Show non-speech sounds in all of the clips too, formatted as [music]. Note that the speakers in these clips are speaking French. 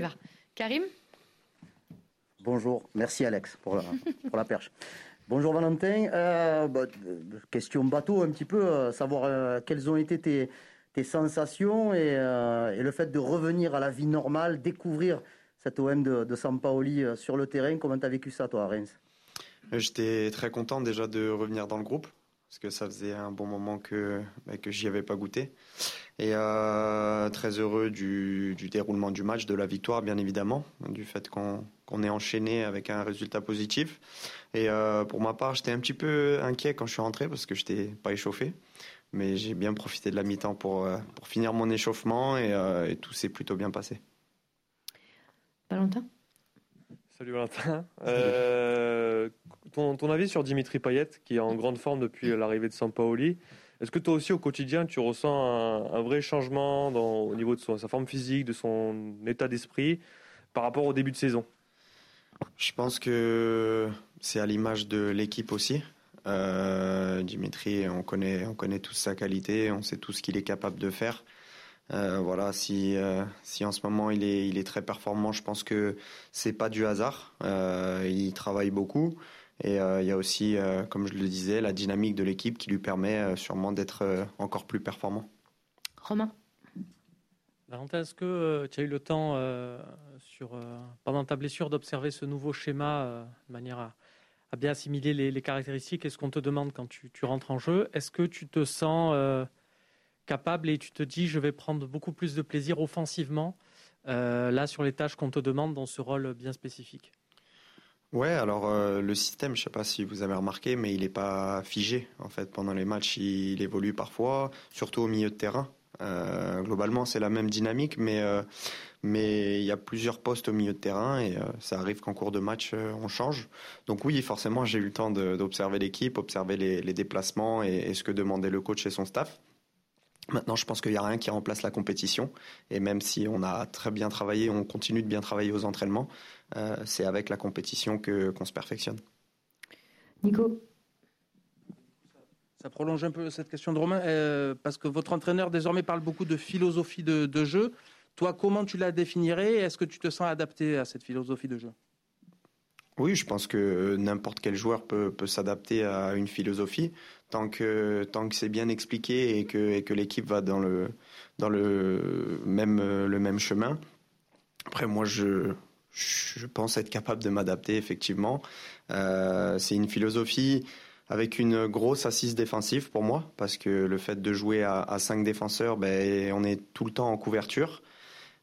du Var. Karim Bonjour, merci Alex pour la, pour la perche. Bonjour Valentin. Euh, bah, question bateau un petit peu, euh, savoir euh, quelles ont été tes, tes sensations et, et, le fait de revenir à la vie normale, découvrir cette OM de, de Sampaoli sur le terrain. Comment tu as vécu ça toi à Reims? J'étais très content déjà de revenir dans le groupe parce que ça faisait un bon moment que, bah, que j'y avais pas goûté. Et euh, très heureux du, du, déroulement du match, de la victoire bien évidemment, du fait qu'on qu'on ait enchaîné avec un résultat positif. Et euh, pour ma part, j'étais un petit peu inquiet quand je suis rentré parce que je n'étais pas échauffé. Mais j'ai bien profité de la mi-temps pour, euh, pour finir mon échauffement et, et tout s'est plutôt bien passé. Valentin? Salut Valentin. Euh, ton, ton, avis sur Dimitri Payet, qui est en grande forme depuis l'arrivée de Sampaoli. Est-ce que toi aussi, au quotidien, tu ressens un, un vrai changement dans, au niveau de son, sa forme physique, de son état d'esprit par rapport au début de saison? Je pense que c'est à l'image de l'équipe aussi. Euh, Dimitri, on connaît, on connaît tous sa qualité, on sait tout ce qu'il est capable de faire. Euh, voilà, si, euh, si en ce moment il est, il est très performant, je pense que c'est pas du hasard. Euh, il travaille beaucoup et euh, il y a aussi, euh, comme je le disais, la dynamique de l'équipe qui lui permet euh, sûrement d'être encore plus performant. Romain. Valentin, est-ce que tu as eu le temps sur, pendant ta blessure d'observer ce nouveau schéma de manière à, à bien assimiler les, les caractéristiques? Et ce qu'on te demande quand tu, tu rentres en jeu? Est-ce que tu te sens capable et tu te dis je vais prendre beaucoup plus de plaisir offensivement euh, là sur les tâches qu'on te demande dans ce rôle bien spécifique Ouais, alors euh, le système, je sais pas si vous avez remarqué, mais il n'est pas figé en fait pendant les matchs. Il, évolue parfois, surtout au milieu de terrain. Euh, globalement, c'est la même dynamique, mais il y a plusieurs postes au milieu de terrain et ça arrive qu'en cours de match on change. Donc oui, forcément, j'ai eu le temps d'observer l'équipe, observer les, déplacements et, ce que demandait le coach et son staff. Maintenant, je pense qu'il n'y a rien qui remplace la compétition. Et même si on a très bien travaillé, on continue de bien travailler aux entraînements, euh, c'est avec la compétition que qu'on se perfectionne. Nico ça prolonge un peu cette question de Romain, euh, parce que votre entraîneur désormais parle beaucoup de philosophie de, de jeu. Toi, comment tu la définirais? Est-ce que tu te sens adapté à cette philosophie de jeu? Oui, je pense que n'importe quel joueur peut, peut s'adapter à une philosophie tant que tant que c'est bien expliqué et que et que l'équipe va dans le dans le même le même chemin. Après, moi, je je pense être capable de m'adapter effectivement. Euh, c'est une philosophie avec une grosse assise défensive pour moi parce que le fait de jouer à, cinq défenseurs, ben on est tout le temps en couverture.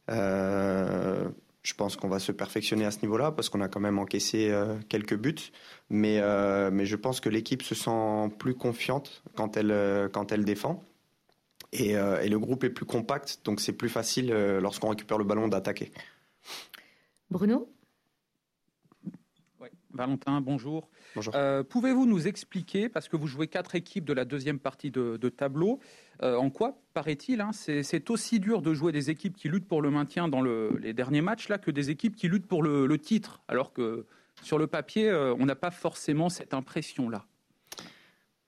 Euh, je pense qu'on va se perfectionner à ce niveau-là parce qu'on a quand même encaissé euh, quelques buts. Mais, euh, mais je pense que l'équipe se sent plus confiante quand elle, euh, quand elle défend. Et, et, le groupe est plus compact, donc c'est plus facile lorsqu'on récupère le ballon d'attaquer. Bruno? Valentin, bonjour. Bonjour. Euh, Pouvez-vous nous expliquer, parce que vous jouez quatre équipes de la deuxième partie de, de tableau, euh, en quoi, paraît-il, hein, c'est aussi dur de jouer des équipes qui luttent pour le maintien dans le, les derniers matchs là que des équipes qui luttent pour le, le titre, alors que sur le papier, euh, on n'a pas forcément cette impression-là?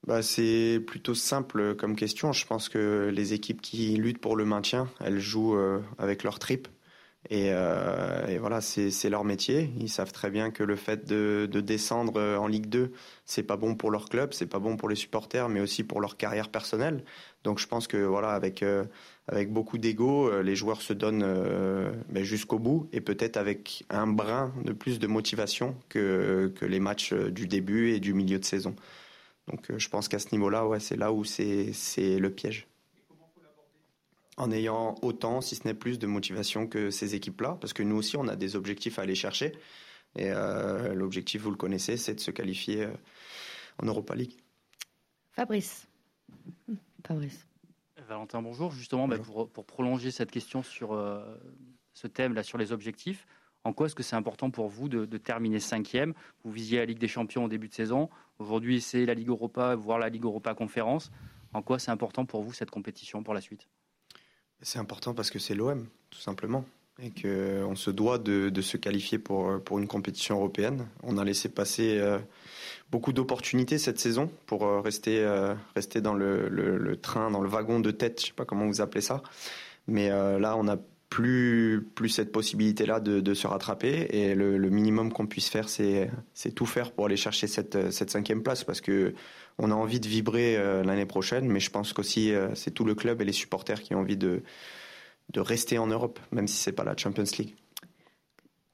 Bah, C'est plutôt simple comme question. Je pense que les équipes qui luttent pour le maintien, elles jouent avec leur trip. Et, euh, et, voilà, c'est leur métier. Ils savent très bien que le fait de, de descendre en Ligue 2, c'est pas bon pour leur club, c'est pas bon pour les supporters, mais aussi pour leur carrière personnelle. Donc je pense que voilà, avec euh, avec beaucoup d'ego, euh, les joueurs se donnent euh, ben, jusqu'au bout et peut-être avec un brin de plus de motivation que que les matchs du début et du milieu de saison. Donc je pense qu'à ce niveau-là, ouais, c'est là où c'est c'est le piège en ayant autant, si ce n'est plus, de motivation que ces équipes-là, parce que nous aussi, on a des objectifs à aller chercher. Et euh, l'objectif, vous le connaissez, c'est de se qualifier euh, en Europa League. Fabrice. Fabrice. Valentin, bonjour. Justement, bonjour. Bah, pour, pour, prolonger cette question sur euh, ce thème-là, sur les objectifs, en quoi est-ce que c'est important pour vous de, de, terminer cinquième? Vous visiez la Ligue des Champions au début de saison. Aujourd'hui, c'est la Ligue Europa, voire la Ligue Europa Conférence. En quoi c'est important pour vous cette compétition pour la suite? C'est important parce que c'est l'OM, tout simplement. Et qu'on se doit de, se qualifier pour, une compétition européenne. On a laissé passer euh, beaucoup d'opportunités cette saison pour euh, rester, euh, rester dans le, le, le, train, dans le wagon de tête, je ne sais pas comment vous appelez ça. Mais là, on a plus, plus cette possibilité-là de, de, se rattraper. Et le, le minimum qu'on puisse faire, c'est, tout faire pour aller chercher cette, cette cinquième place parce que on a envie de vibrer euh, l'année prochaine, mais je pense qu'aussi euh, c'est tout le club et les supporters qui ont envie de, de rester en Europe, même si c'est pas la Champions League.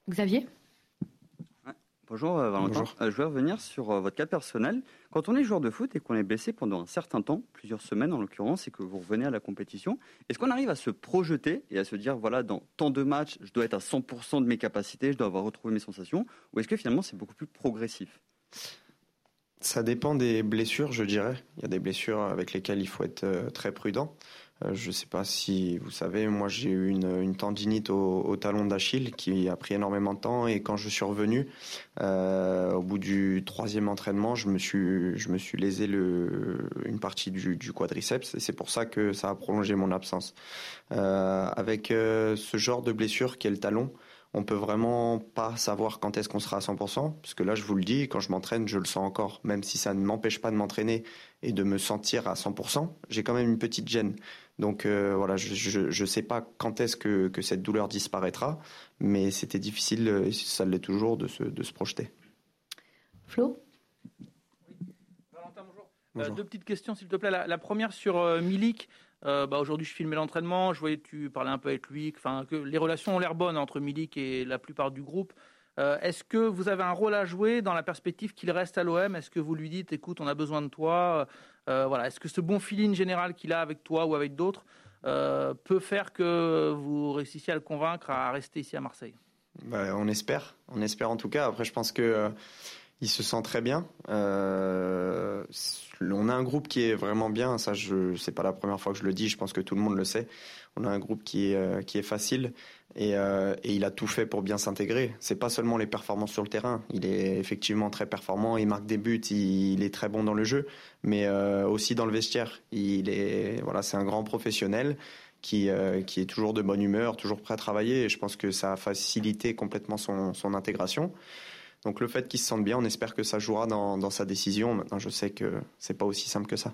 Xavier? Bonjour euh, Valentin. Bonjour. Euh, je vais revenir sur euh, votre cas personnel. Quand on est joueur de foot et qu'on est blessé pendant un certain temps, plusieurs semaines en l'occurrence, et que vous revenez à la compétition, est-ce qu'on arrive à se projeter et à se dire, voilà, dans tant de matchs, je dois être à 100% de mes capacités, je dois avoir retrouvé mes sensations, ou est-ce que finalement c'est beaucoup plus progressif? Ça dépend des blessures, je dirais. Il y a des blessures avec lesquelles il faut être très prudent. Euh, je ne sais pas si vous savez, moi j'ai eu une, tendinite au, talon d'Achille qui a pris énormément de temps et quand je suis revenu, euh, au bout du troisième entraînement, je me suis, je me suis lésé une partie du, quadriceps et c'est pour ça que ça a prolongé mon absence. Euh, avec ce genre de blessure qui est le talon, on peut vraiment pas savoir quand est-ce qu'on sera à 100%, parce que là, je vous le dis, quand je m'entraîne, je le sens encore, même si ça ne m'empêche pas de m'entraîner et de me sentir à 100%, j'ai quand même une petite gêne. Donc euh, voilà, je ne sais pas quand est-ce que, que, cette douleur disparaîtra, mais c'était difficile, et ça l'est toujours, de se, de se projeter. Flo? Valentin, bonjour. bonjour. Euh, deux petites questions, s'il te plaît. La, la première sur euh, Milik. Euh, bah, Aujourd'hui, je filmais l'entraînement. Je voyais que tu parlais un peu avec lui. Enfin, que les relations ont l'air bonnes entre Milik et la plupart du groupe. Euh, Est-ce que vous avez un rôle à jouer dans la perspective qu'il reste à l'OM Est-ce que vous lui dites, écoute, on a besoin de toi euh, Voilà. Est-ce que ce bon feeling général qu'il a avec toi ou avec d'autres euh, peut faire que vous réussissiez à le convaincre à rester ici à Marseille? Bah, On espère. On espère en tout cas. Après, je pense que euh, il se sent très bien. Euh, on a un groupe qui est vraiment bien. Ça, je c'est pas la première fois que je le dis. Je pense que tout le monde le sait. On a un groupe euh, qui est facile et, euh, et, il a tout fait pour bien s'intégrer. C'est pas seulement les performances sur le terrain. Il est effectivement très performant. Il marque des buts. Il, est très bon dans le jeu, mais euh, aussi dans le vestiaire. Il est voilà, c'est un grand professionnel. Qui, euh, qui est toujours de bonne humeur, toujours prêt à travailler. Et je pense que ça a facilité complètement son, son intégration. Donc le fait qu'il se sente bien, on espère que ça jouera dans, dans sa décision. Maintenant, je sais que c'est pas aussi simple que ça.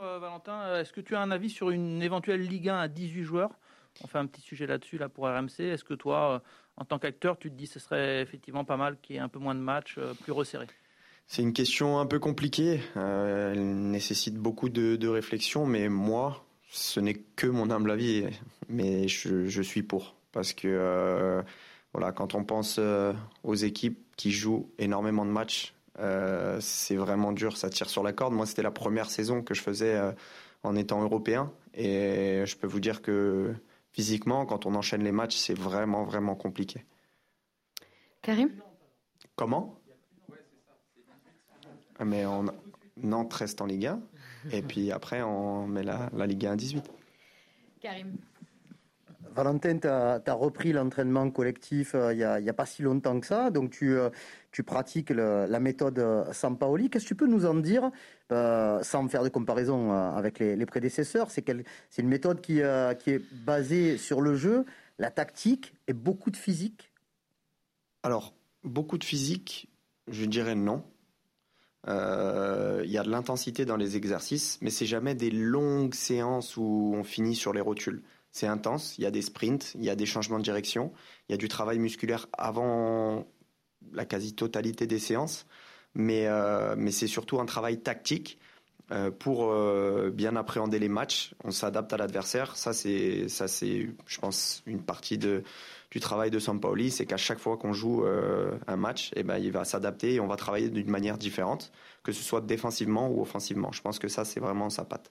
Valentin, est-ce que tu as un avis sur une éventuelle Ligue 1 à 18 joueurs? On fait un petit sujet là-dessus là pour RMC. Est-ce que toi, en tant qu'acteur, tu te dis que ce serait effectivement pas mal qu'il y ait un peu moins de matchs, euh, plus resserrés? C'est une question un peu compliquée. Euh, elle nécessite beaucoup de, réflexion, mais moi, ce n'est que mon humble avis, mais je, suis pour parce que euh, voilà, quand on pense euh, aux équipes qui jouent énormément de matchs, euh, c'est vraiment dur, ça tire sur la corde. Moi, c'était la première saison que je faisais euh, en étant européen, et je peux vous dire que physiquement, quand on enchaîne les matchs, c'est vraiment, vraiment compliqué. Karim? Comment? Mais on, Nantes reste en Ligue 1, et puis après, on met la, la Ligue 1 à 18. Karim Valentin, tu as, repris l'entraînement collectif euh, il n'y a, pas si longtemps que ça, donc tu, euh, pratiques la méthode Sampaoli. Qu'est-ce que tu peux nous en dire, euh, sans faire de comparaison euh, avec les, prédécesseurs? C'est une méthode qui, euh, qui est basée sur le jeu, la tactique et beaucoup de physique? Alors, beaucoup de physique, je dirais non. Il euh, y a de l'intensité dans les exercices, mais c'est jamais des longues séances où on finit sur les rotules c'est intense, il y a des sprints, il y a des changements de direction, il y a du travail musculaire avant la quasi-totalité des séances, mais, euh, mais c'est surtout un travail tactique euh, pour euh, bien appréhender les matchs. On s'adapte à l'adversaire. Ça, c'est, ça, c'est, je pense, une partie de, du travail de Sampaoli, c'est qu'à chaque fois qu'on joue un match, eh ben, il va s'adapter et on va travailler d'une manière différente, que ce soit défensivement ou offensivement. Je pense que ça, c'est vraiment sa patte.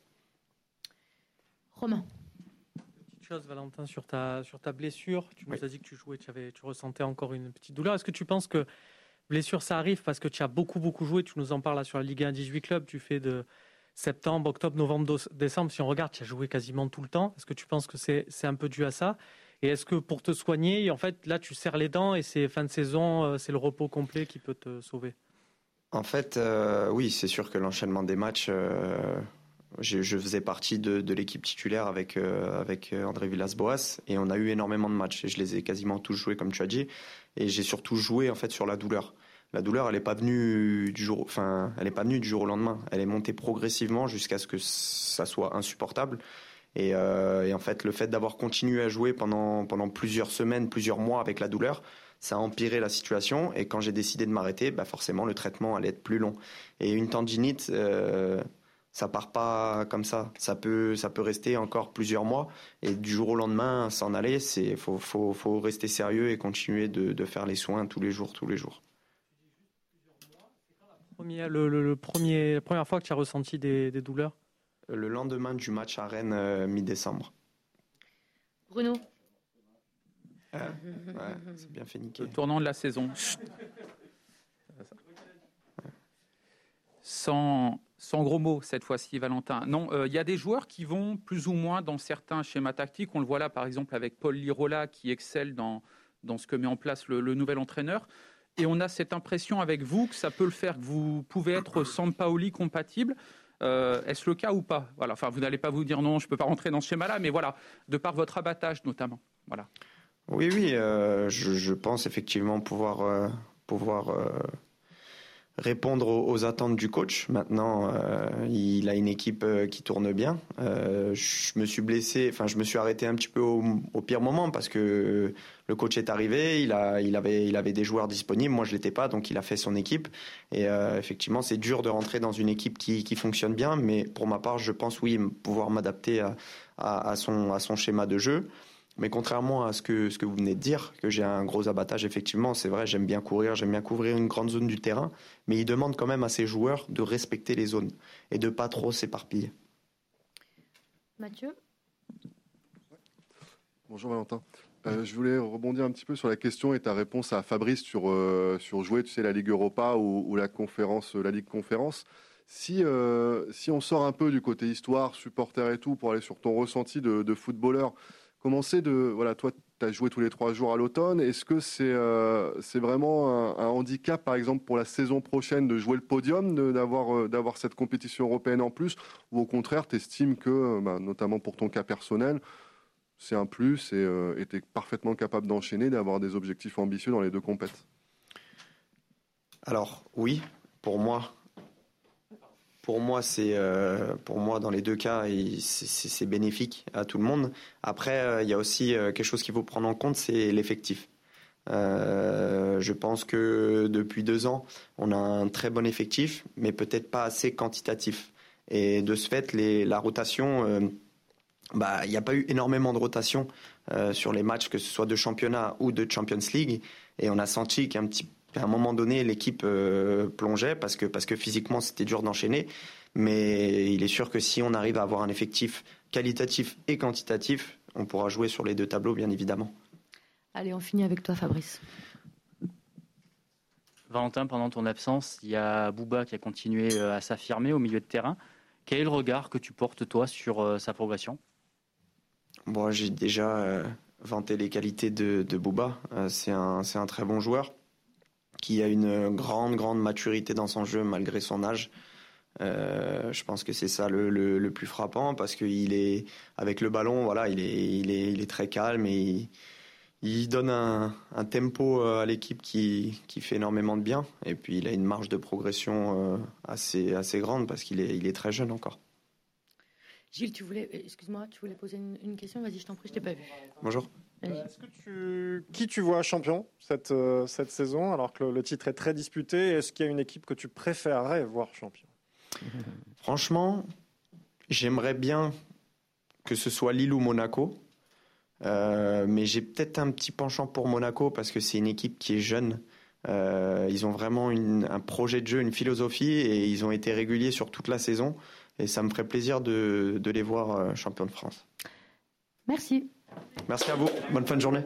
Romain chose, Valentin, sur ta, sur ta blessure. Tu oui. nous as dit que tu jouais, tu, avais, tu ressentais encore une petite douleur. Est-ce que tu penses que blessure, ça arrive parce que tu as beaucoup, beaucoup joué? Tu nous en parles là sur la Ligue 1 18 clubs. Tu fais de septembre, octobre, novembre, décembre. Si on regarde, tu as joué quasiment tout le temps. Est-ce que tu penses que c'est un peu dû à ça? Et est-ce que pour te soigner, en fait, là, tu serres les dents et c'est fin de saison, c'est le repos complet qui peut te sauver? En fait, euh, oui, c'est sûr que l'enchaînement des matchs. Euh je, faisais partie de, l'équipe titulaire avec, euh, avec André Villas-Boas et on a eu énormément de matchs et je les ai quasiment tous joués comme tu as dit et j'ai surtout joué en fait sur la douleur. La douleur, elle n'est pas venue du jour, enfin, elle est pas venue du jour au lendemain. Elle est montée progressivement jusqu'à ce que ça soit insupportable. Et, et en fait, le fait d'avoir continué à jouer pendant, pendant plusieurs semaines, plusieurs mois avec la douleur, ça a empiré la situation. Et quand j'ai décidé de m'arrêter, bah forcément, le traitement allait être plus long. Et une tendinite, euh, ça part pas comme ça. Ça peut, ça peut rester encore plusieurs mois. Et du jour au lendemain, s'en aller, c'est faut, faut, faut, rester sérieux et continuer de, de, faire les soins tous les jours, tous les jours. Premier, le, le, premier, la première fois que tu as ressenti des, des, douleurs? Le lendemain du match à Rennes, euh, mi-décembre. Bruno? Ouais, c'est bien fait niquer. Le tournant de la saison. Sans, sans gros mots cette fois-ci, Valentin. Non, il euh, y a des joueurs qui vont plus ou moins dans certains schémas tactiques. On le voit là, par exemple, avec Paul Lirola qui excelle dans, dans ce que met en place le, nouvel entraîneur. Et on a cette impression avec vous que ça peut le faire, que vous pouvez être sans Paoli compatible. Euh, Est-ce le cas ou pas? Voilà. Enfin, vous n'allez pas vous dire non, je ne peux pas rentrer dans ce schéma-là, mais voilà, de par votre abattage notamment. Voilà. Oui, oui, euh, je, je, pense effectivement pouvoir, pouvoir répondre aux, attentes du coach. Maintenant, euh, il a une équipe qui tourne bien. je me suis blessé, enfin, je me suis arrêté un petit peu au, pire moment parce que le coach est arrivé, il, a, il, avait, il avait des joueurs disponibles, moi je l'étais pas, donc il a fait son équipe. Et effectivement, c'est dur de rentrer dans une équipe qui, qui, fonctionne bien, mais pour ma part, je pense oui pouvoir m'adapter à, à, son, à son schéma de jeu. Mais contrairement à ce que, ce que vous venez de dire, que j'ai un gros abattage, effectivement, c'est vrai, j'aime bien courir, j'aime bien couvrir une grande zone du terrain, mais il demande quand même à ses joueurs de respecter les zones et de pas trop s'éparpiller. Mathieu? Bonjour Valentin. Euh, je voulais rebondir un petit peu sur la question et ta réponse à Fabrice sur, euh, sur jouer, tu sais, la Ligue Europa ou, ou la conférence, la Ligue Conférence. Si, euh, si on sort un peu du côté histoire, supporter et tout, pour aller sur ton ressenti de, de footballeur, Comment c'est de. Voilà, toi, tu as joué tous les trois jours à l'automne. Est-ce que c'est euh, vraiment un, handicap, par exemple, pour la saison prochaine de jouer le podium, d'avoir euh, d'avoir cette compétition européenne en plus? Ou au contraire, tu estimes que, bah, notamment pour ton cas personnel, c'est un plus et euh, tu es parfaitement capable d'enchaîner, d'avoir des objectifs ambitieux dans les deux compètes? Alors, oui, pour moi, pour moi, c'est euh, pour moi dans les deux cas, c'est bénéfique à tout le monde. Après, euh, il y a aussi euh, quelque chose qu'il faut prendre en compte, c'est l'effectif. Je pense que depuis deux ans, on a un très bon effectif, mais peut-être pas assez quantitatif. Et de ce fait, la rotation, bah, il n'y a pas eu énormément de rotation sur les matchs, que ce soit de championnat ou de Champions League. Et on a senti qu'un petit à un moment donné, l'équipe euh, plongeait parce que, parce que physiquement, c'était dur d'enchaîner. Mais il est sûr que si on arrive à avoir un effectif qualitatif et quantitatif, on pourra jouer sur les deux tableaux, bien évidemment. Allez, on finit avec toi, Fabrice. Valentin, pendant ton absence, il y a Bouba qui a continué euh, à s'affirmer au milieu de terrain. Quel est le regard que tu portes, toi, sur euh, sa progression? Bon, J'ai déjà euh, vanté les qualités de, de Bouba. Euh, c'est un, un très bon joueur qui a une grande, grande maturité dans son jeu malgré son âge. Euh, je pense que c'est ça le, le, le, plus frappant parce qu'il est avec le ballon, voilà, il est, il est, il est très calme et il, il donne un, un, tempo à l'équipe qui, qui fait énormément de bien. Et puis il a une marge de progression euh, assez, assez grande parce qu'il est, il est très jeune encore. Gilles, tu voulais, excuse-moi, tu voulais poser une, une question? Vas-y, je t'en prie, je t'ai pas vu. Bonjour. Est-ce que tu, qui tu vois champion cette, euh, cette saison, alors que le, le, titre est très disputé? Est-ce qu'il y a une équipe que tu préférerais voir champion? [laughs] Franchement, j'aimerais bien que ce soit Lille ou Monaco. Euh, mais j'ai peut-être un petit penchant pour Monaco parce que c'est une équipe qui est jeune. Euh, ils ont vraiment une, un projet de jeu, une philosophie et ils ont été réguliers sur toute la saison. Et ça me ferait plaisir de, de les voir euh, champions de France. Merci. Merci à vous. Bonne fin de journée.